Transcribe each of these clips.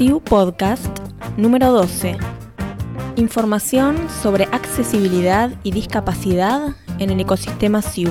SIU Podcast número 12. Información sobre accesibilidad y discapacidad en el ecosistema SIU.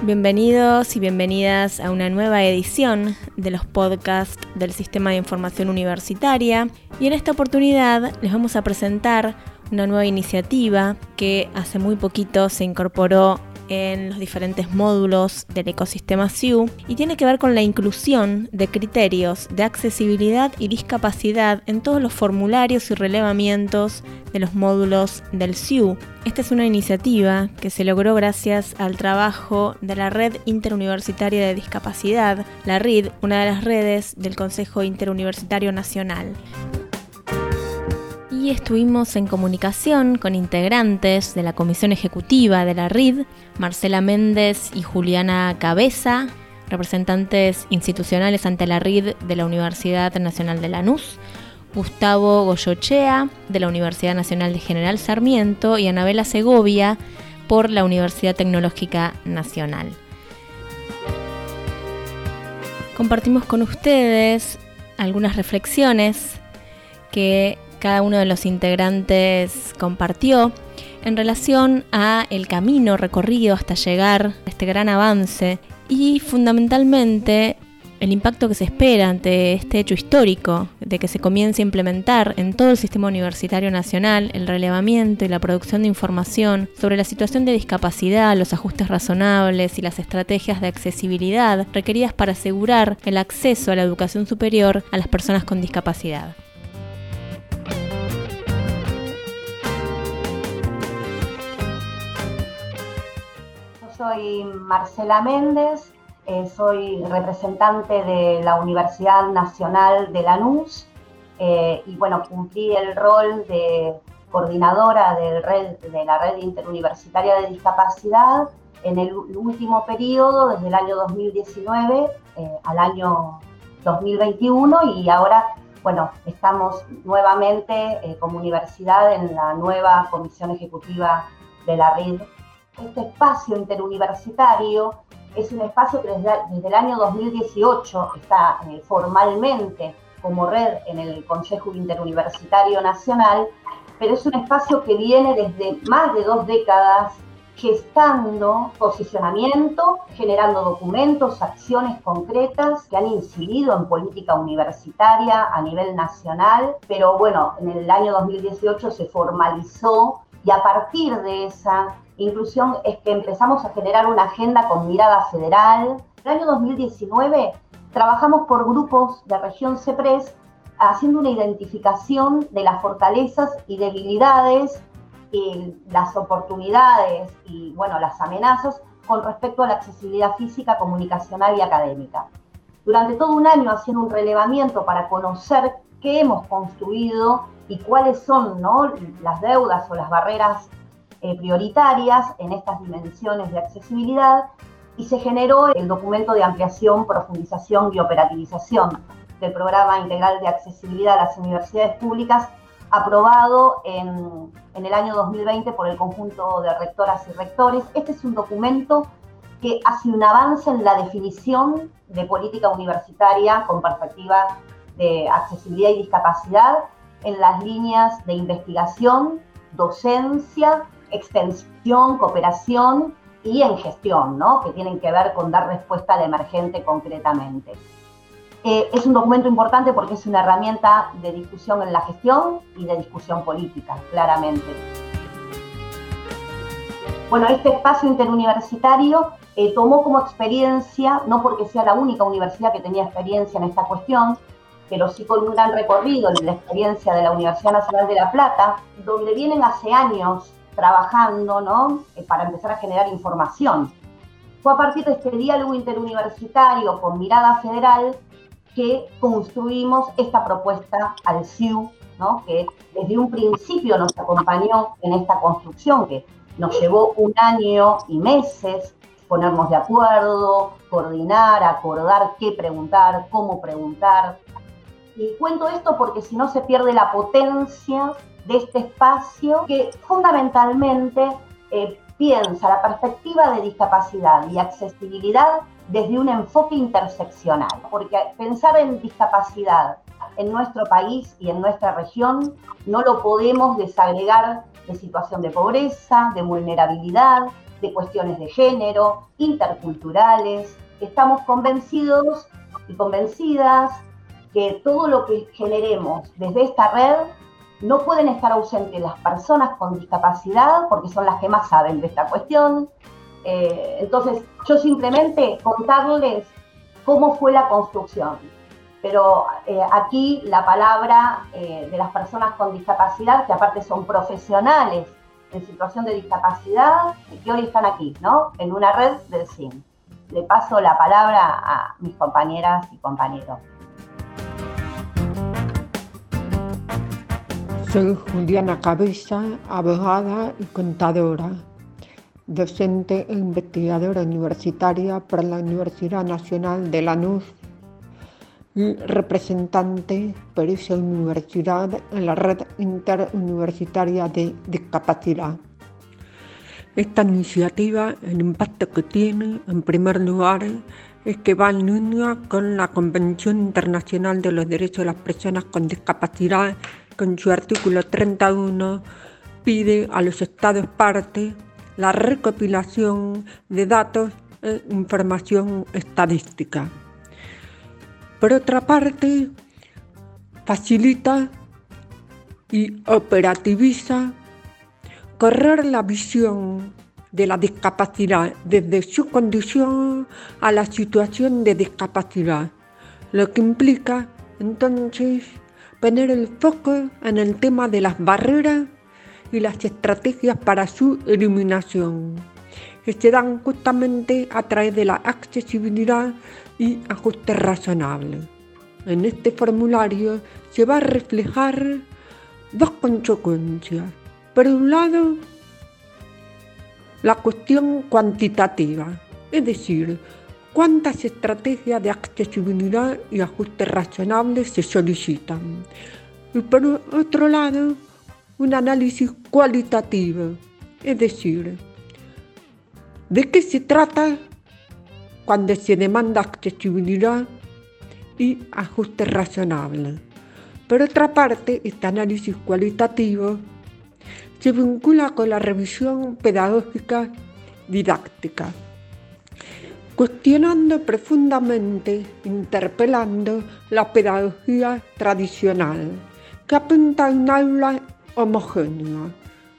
Bienvenidos y bienvenidas a una nueva edición de los podcasts del Sistema de Información Universitaria y en esta oportunidad les vamos a presentar una nueva iniciativa que hace muy poquito se incorporó en los diferentes módulos del ecosistema SIU y tiene que ver con la inclusión de criterios de accesibilidad y discapacidad en todos los formularios y relevamientos de los módulos del SIU. Esta es una iniciativa que se logró gracias al trabajo de la Red Interuniversitaria de Discapacidad, la RID, una de las redes del Consejo Interuniversitario Nacional estuvimos en comunicación con integrantes de la Comisión Ejecutiva de la RID, Marcela Méndez y Juliana Cabeza, representantes institucionales ante la RID de la Universidad Nacional de Lanús, Gustavo Goyochea de la Universidad Nacional de General Sarmiento y Anabela Segovia por la Universidad Tecnológica Nacional. Compartimos con ustedes algunas reflexiones que cada uno de los integrantes compartió en relación a el camino recorrido hasta llegar a este gran avance y fundamentalmente el impacto que se espera ante este hecho histórico de que se comience a implementar en todo el sistema universitario nacional el relevamiento y la producción de información sobre la situación de discapacidad, los ajustes razonables y las estrategias de accesibilidad requeridas para asegurar el acceso a la educación superior a las personas con discapacidad. Soy Marcela Méndez, eh, soy representante de la Universidad Nacional de Lanús eh, y bueno, cumplí el rol de coordinadora de la red interuniversitaria de discapacidad en el último periodo, desde el año 2019 eh, al año 2021 y ahora, bueno, estamos nuevamente como universidad en la nueva comisión ejecutiva de la red este espacio interuniversitario es un espacio que desde, el año 2018 está eh, formalmente como red en el Consejo Interuniversitario Nacional, pero es un espacio que viene desde más de dos décadas gestando posicionamiento, generando documentos, acciones concretas que han incidido en política universitaria a nivel nacional, pero bueno, en el año 2018 se formalizó y a partir de esa inclusión es que empezamos a generar una agenda con mirada federal. En el año 2019 trabajamos por grupos de región CEPRES haciendo una identificación de las fortalezas y debilidades, y las oportunidades y bueno, las amenazas con respecto a la accesibilidad física, comunicacional y académica. Durante todo un año haciendo un relevamiento para conocer qué hemos construido y cuáles son ¿no? las deudas o las barreras eh, prioritarias en estas dimensiones de accesibilidad y se generó el documento de ampliación, profundización y operativización del Programa Integral de Accesibilidad a las Universidades Públicas, aprobado en, en el año 2020 por el conjunto de rectoras y rectores. Este es un documento que hace un avance en la definición de política universitaria con perspectiva de accesibilidad y discapacidad en las líneas de investigación, docencia extensión, cooperación y en gestión, ¿no? que tienen que ver con dar respuesta al emergente concretamente. Eh, es un documento importante porque es una herramienta de discusión en la gestión y de discusión política, claramente. Bueno, este espacio interuniversitario eh, tomó como experiencia, no porque sea la única universidad que tenía experiencia en esta cuestión, pero sí con un gran recorrido en la experiencia de la Universidad Nacional de La Plata, donde vienen hace años trabajando, ¿no? Eh, para empezar a generar información. Fue a partir de este diálogo interuniversitario con mirada federal que construimos esta propuesta al CIU, ¿no? que desde un principio nos acompañó en esta construcción, que nos llevó un año y meses ponernos de acuerdo, coordinar, acordar qué preguntar, cómo preguntar. Y cuento esto porque si no se pierde la potencia de este espacio que fundamentalmente eh, piensa la perspectiva de discapacidad y accesibilidad desde un enfoque interseccional, porque pensar en discapacidad en nuestro país y en nuestra región no lo podemos desagregar de situación de pobreza, de vulnerabilidad, de cuestiones de género, interculturales. Estamos convencidos y convencidas que todo lo que generemos desde esta red no pueden estar ausentes las personas con discapacidad porque son las que más saben de esta cuestión. Eh, entonces, yo simplemente contarles cómo fue la construcción. Pero eh, aquí la palabra eh, de las personas con discapacidad, que aparte son profesionales en situación de discapacidad, y que hoy están aquí, ¿no? En una red del CIN. Le paso la palabra a mis compañeras y compañeros. Soy Juliana Cabeza, abogada y contadora, docente e investigadora universitaria para la Universidad Nacional de Lanús y representante por esa universidad en la red interuniversitaria de discapacidad. Esta iniciativa, el impacto que tiene, en primer lugar, es que va en línea con la Convención Internacional de los Derechos de las Personas con Discapacidad con su artículo 31 pide a los estados parte la recopilación de datos e información estadística. Por otra parte, facilita y operativiza correr la visión de la discapacidad desde su condición a la situación de discapacidad, lo que implica entonces poner el foco en el tema de las barreras y las estrategias para su eliminación, que se dan justamente a través de la accesibilidad y ajuste razonable. En este formulario se va a reflejar dos consecuencias. Por un lado, la cuestión cuantitativa, es decir, cuántas estrategias de accesibilidad y ajuste razonable se solicitan. Y por otro lado, un análisis cualitativo, es decir, de qué se trata cuando se demanda accesibilidad y ajuste razonable. Por otra parte, este análisis cualitativo se vincula con la revisión pedagógica didáctica cuestionando profundamente, interpelando la pedagogía tradicional, que apunta a un aula homogénea.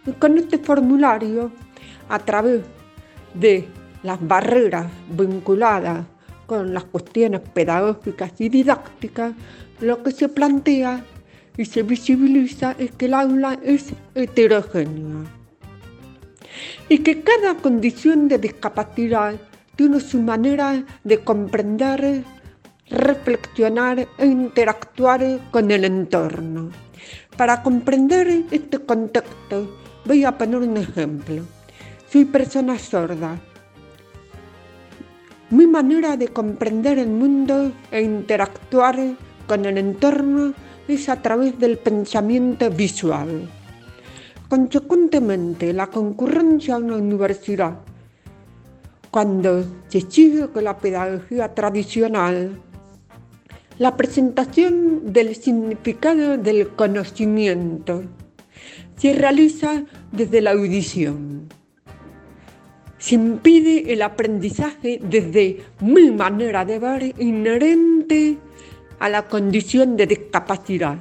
Y con este formulario, a través de las barreras vinculadas con las cuestiones pedagógicas y didácticas, lo que se plantea y se visibiliza es que el aula es heterogénea y que cada condición de discapacidad tiene su manera de comprender, reflexionar e interactuar con el entorno. Para comprender este contexto, voy a poner un ejemplo. Soy persona sorda. Mi manera de comprender el mundo e interactuar con el entorno es a través del pensamiento visual. Consecuentemente, la concurrencia a una universidad cuando se sigue con la pedagogía tradicional, la presentación del significado del conocimiento se realiza desde la audición. Se impide el aprendizaje desde mi manera de ver inherente a la condición de discapacidad.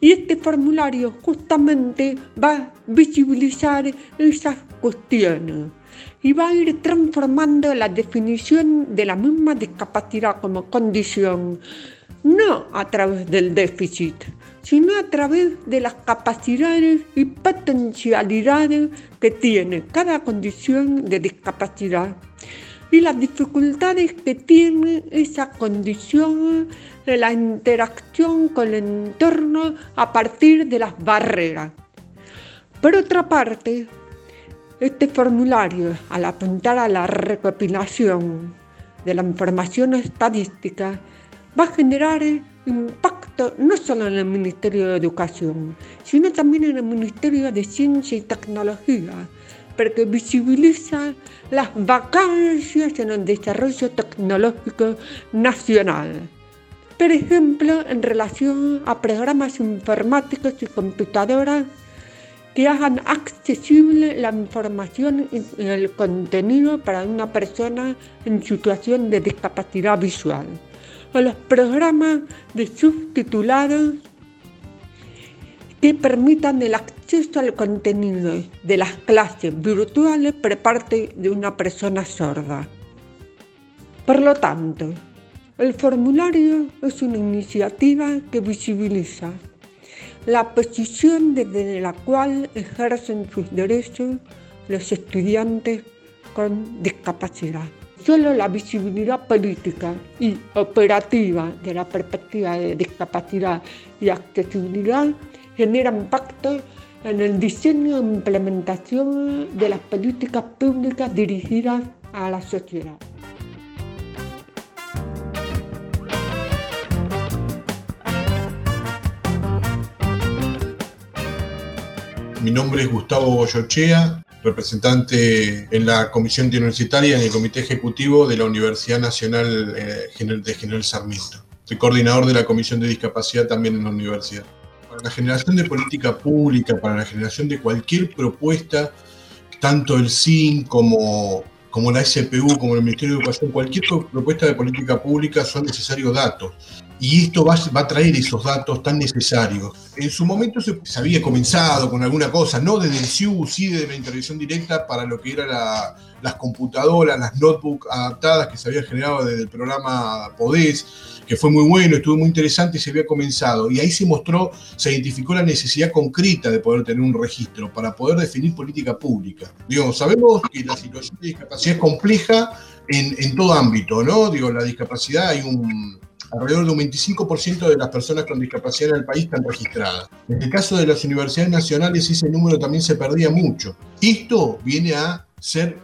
Y este formulario justamente va a visibilizar esas cuestiones y va a ir transformando la definición de la misma discapacidad como condición, no a través del déficit, sino a través de las capacidades y potencialidades que tiene cada condición de discapacidad y las dificultades que tiene esa condición de la interacción con el entorno a partir de las barreras. Por otra parte, este formulario, al apuntar a la recopilación de la información estadística, va a generar impacto no solo en el Ministerio de Educación, sino también en el Ministerio de Ciencia y Tecnología, porque visibiliza las vacancias en el desarrollo tecnológico nacional. Por ejemplo, en relación a programas informáticos y computadoras que hagan accesible la información y el contenido para una persona en situación de discapacidad visual, o los programas de subtitulados que permitan el acceso al contenido de las clases virtuales por parte de una persona sorda. Por lo tanto, el formulario es una iniciativa que visibiliza la posición desde la cual ejercen sus derechos los estudiantes con discapacidad. Solo la visibilidad política y operativa de la perspectiva de discapacidad y accesibilidad genera impacto en el diseño e implementación de las políticas públicas dirigidas a la sociedad. Mi nombre es Gustavo Boyochea, representante en la Comisión Universitaria en el Comité Ejecutivo de la Universidad Nacional eh, de General Sarmiento. Soy coordinador de la Comisión de Discapacidad también en la universidad para la generación de política pública, para la generación de cualquier propuesta, tanto el CIN como, como la SPU, como el Ministerio de Educación, cualquier propuesta de política pública son necesarios datos. Y esto va, a traer esos datos tan necesarios. En su momento se, había comenzado con alguna cosa, no desde el CIU, sí desde la intervención directa para lo que eran las computadoras, las notebooks adaptadas que se había generado desde el programa PODES que fue muy bueno, estuvo muy interesante y se había comenzado. Y ahí se mostró, se identificó la necesidad concreta de poder tener un registro para poder definir política pública. Digo, sabemos que la situación de discapacidad es compleja en todo ámbito, ¿no? Digo, la discapacidad hay un, alrededor de un 25% de las personas con discapacidad en el país están registradas. En el caso de las universidades nacionales ese número también se perdía mucho. Esto viene a ser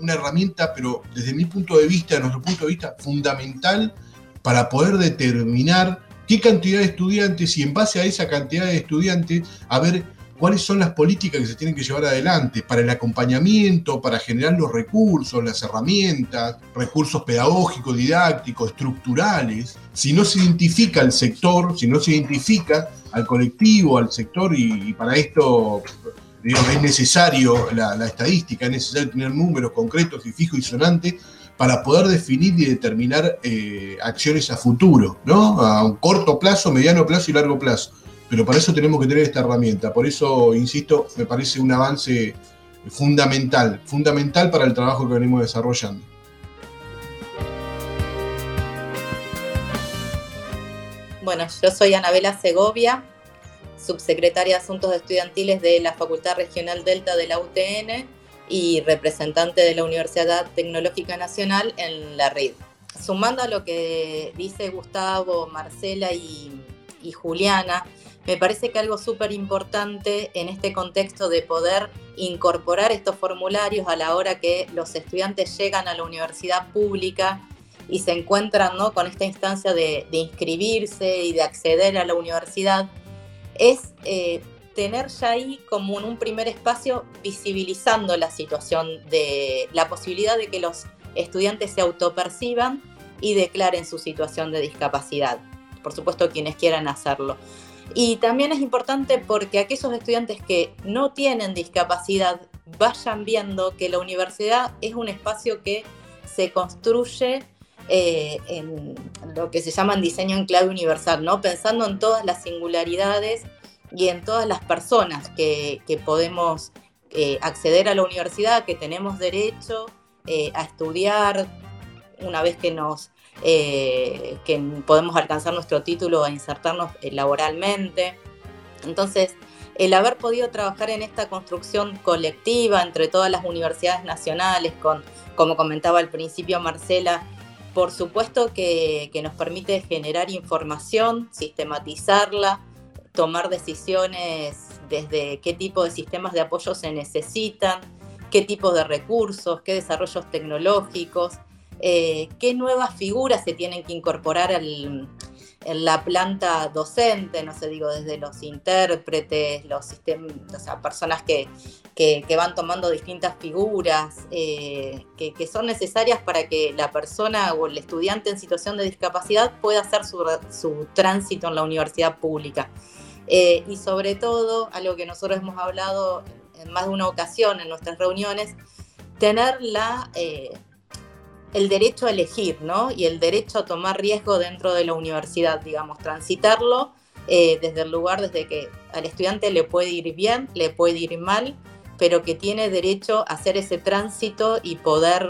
una herramienta, pero desde mi punto de vista, desde nuestro punto de vista, fundamental para poder determinar qué cantidad de estudiantes y en base a esa cantidad de estudiantes, a ver cuáles son las políticas que se tienen que llevar adelante para el acompañamiento, para generar los recursos, las herramientas, recursos pedagógicos, didácticos, estructurales. Si no se identifica el sector, si no se identifica al colectivo, al sector, y, para esto es necesario la, la, estadística, es necesario tener números concretos y fijos y sonantes para poder definir y determinar eh, acciones a futuro, ¿no? A un corto plazo, mediano plazo y largo plazo. Pero para eso tenemos que tener esta herramienta. Por eso, insisto, me parece un avance fundamental, fundamental para el trabajo que venimos desarrollando. Bueno, yo soy Anabela Segovia, subsecretaria de Asuntos Estudiantiles de la Facultad Regional Delta de la UTN y representante de la Universidad Tecnológica Nacional en la red. Sumando a lo que dice Gustavo, Marcela y, Juliana, me parece que algo súper importante en este contexto de poder incorporar estos formularios a la hora que los estudiantes llegan a la universidad pública y se encuentran ¿no? con esta instancia de, inscribirse y de acceder a la universidad, es eh, tener ya ahí como en un primer espacio visibilizando la situación de la posibilidad de que los estudiantes se autoperciban y declaren su situación de discapacidad. Por supuesto, quienes quieran hacerlo. Y también es importante porque aquellos estudiantes que no tienen discapacidad vayan viendo que la universidad es un espacio que se construye eh, en lo que se llama diseño en clave universal, ¿no? Pensando en todas las singularidades y en todas las personas que, podemos eh, acceder a la universidad, que tenemos derecho eh, a estudiar una vez que nos eh, que podemos alcanzar nuestro título a insertarnos laboralmente. Entonces, el haber podido trabajar en esta construcción colectiva entre todas las universidades nacionales, con, como comentaba al principio Marcela, por supuesto que nos permite generar información, sistematizarla, tomar decisiones desde qué tipo de sistemas de apoyo se necesitan, qué tipo de recursos, qué desarrollos tecnológicos, eh, qué nuevas figuras se tienen que incorporar al, en la planta docente, no sé, digo, desde los intérpretes, los sistemas, personas que, van tomando distintas figuras eh, que, son necesarias para que la persona o el estudiante en situación de discapacidad pueda hacer su, tránsito en la universidad pública. Eh, y sobre todo, algo que nosotros hemos hablado en más de una ocasión en nuestras reuniones, tener la, el derecho a elegir, ¿no? Y el derecho a tomar riesgo dentro de la universidad, digamos, transitarlo eh, desde el lugar desde que al estudiante le puede ir bien, le puede ir mal, pero que tiene derecho a hacer ese tránsito y poder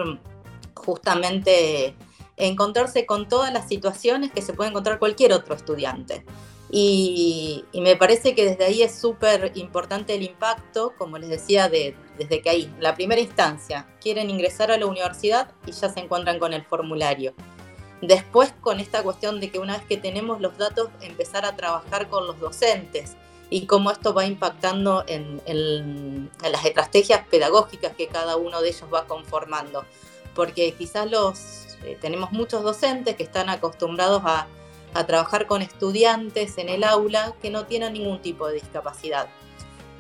justamente encontrarse con todas las situaciones que se puede encontrar cualquier otro estudiante. Y, me parece que desde ahí es súper importante el impacto, como les decía, de, desde que ahí, la primera instancia, quieren ingresar a la universidad y ya se encuentran con el formulario. Después con esta cuestión de que una vez que tenemos los datos, empezar a trabajar con los docentes y cómo esto va impactando en, las estrategias pedagógicas que cada uno de ellos va conformando. Porque quizás los, eh, tenemos muchos docentes que están acostumbrados a trabajar con estudiantes en el aula que no tienen ningún tipo de discapacidad.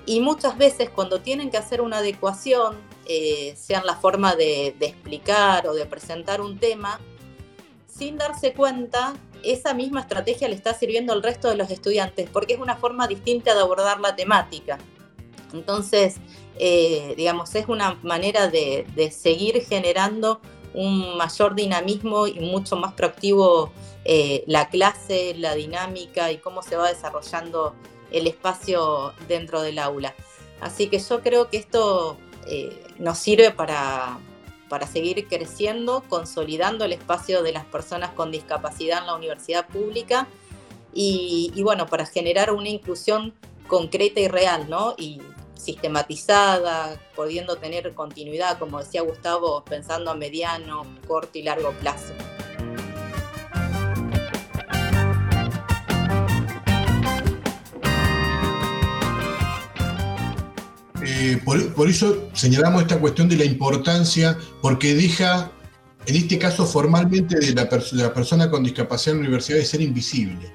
Y muchas veces cuando tienen que hacer una adecuación, eh, sea la forma de, explicar o de presentar un tema, sin darse cuenta, esa misma estrategia le está sirviendo al resto de los estudiantes, porque es una forma distinta de abordar la temática. Entonces, eh, digamos, es una manera de, de seguir generando un mayor dinamismo y mucho más proactivo eh, la clase, la dinámica y cómo se va desarrollando el espacio dentro del aula. Así que yo creo que esto eh, nos sirve para, para seguir creciendo, consolidando el espacio de las personas con discapacidad en la universidad pública y, y bueno, para generar una inclusión concreta y real, ¿no? Y sistematizada, pudiendo tener continuidad, como decía Gustavo, pensando a mediano, corto y largo plazo. Por, eso señalamos esta cuestión de la importancia, porque deja, en este caso formalmente, de la, de la persona con discapacidad en la universidad de ser invisible.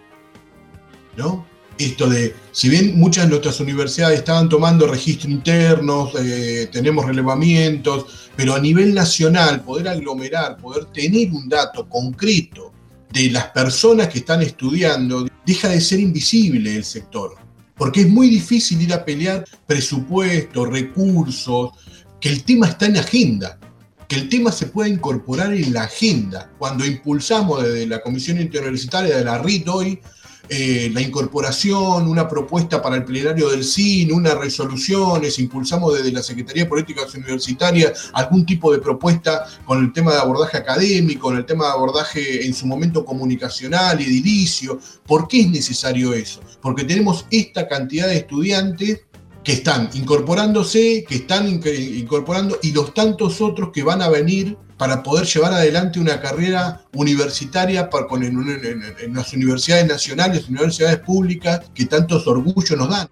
¿No? esto de, si bien muchas de nuestras universidades estaban tomando registros internos, eh, tenemos relevamientos, pero a nivel nacional poder aglomerar, poder tener un dato concreto de las personas que están estudiando, deja de ser invisible el sector. Porque es muy difícil ir a pelear presupuestos, recursos, que el tema está en agenda, que el tema se pueda incorporar en la agenda. Cuando impulsamos desde la Comisión Interuniversitaria de la RIT hoy eh, la incorporación, una propuesta para el plenario del CIN, unas resoluciones, impulsamos desde la Secretaría de Políticas Universitarias algún tipo de propuesta con el tema de abordaje académico, con el tema de abordaje en su momento comunicacional, edilicio. ¿Por qué es necesario eso? Porque tenemos esta cantidad de estudiantes que están incorporándose, que están incorporando y los tantos otros que van a venir para poder llevar adelante una carrera universitaria para, en, las universidades nacionales, universidades públicas que tantos orgullos nos dan.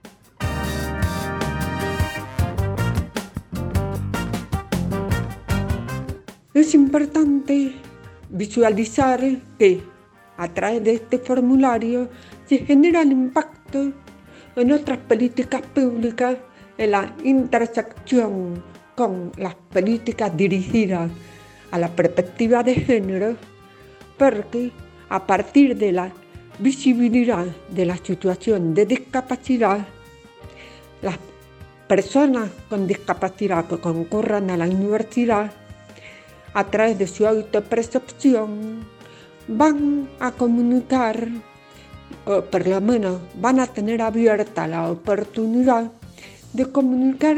Es importante visualizar que a través de este formulario se genera el impacto en otras políticas públicas en la intersección con las políticas dirigidas a la perspectiva de género, porque a partir de la visibilidad de la situación de discapacidad, las personas con discapacidad que concurran a la universidad, a través de su autopercepción, van a comunicar por lo menos van a tener abierta la oportunidad de comunicar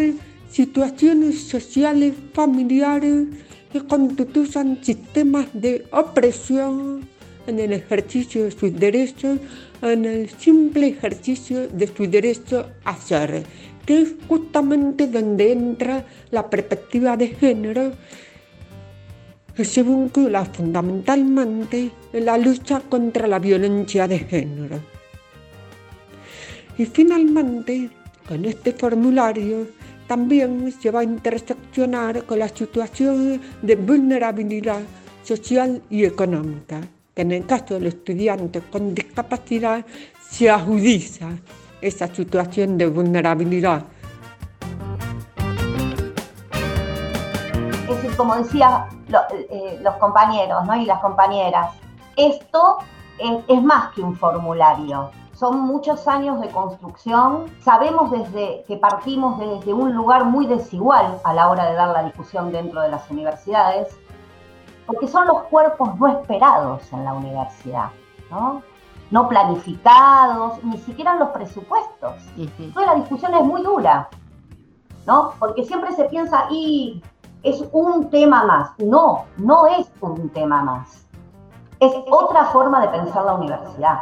situaciones sociales, familiares que constituyan sistemas de opresión en el ejercicio de sus derechos, en el simple ejercicio de su derecho a ser, que es justamente donde entra la perspectiva de género se vincula fundamentalmente en la lucha contra la violencia de género. Y finalmente, con este formulario también se va a interseccionar con la situación de vulnerabilidad social y económica. que en el caso del estudiante con discapacidad se agudiza esa situación de vulnerabilidad. Como decían eh, los compañeros y las compañeras, esto es más que un formulario, son muchos años de construcción. Sabemos desde que partimos desde un lugar muy desigual a la hora de dar la discusión dentro de las universidades, porque son los cuerpos no esperados en la universidad, ¿no? No planificados, ni siquiera en los presupuestos. Entonces la discusión es muy dura, ¿no? Porque siempre se piensa, y es un tema más. No, no es un tema más. Es otra forma de pensar la universidad.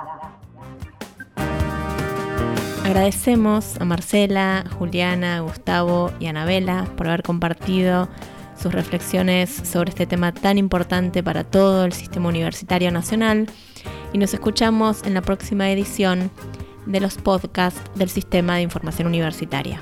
Agradecemos a Marcela, Juliana, Gustavo y Anabela por haber compartido sus reflexiones sobre este tema tan importante para todo el sistema universitario nacional y nos escuchamos en la próxima edición de los podcasts del Sistema de Información Universitaria.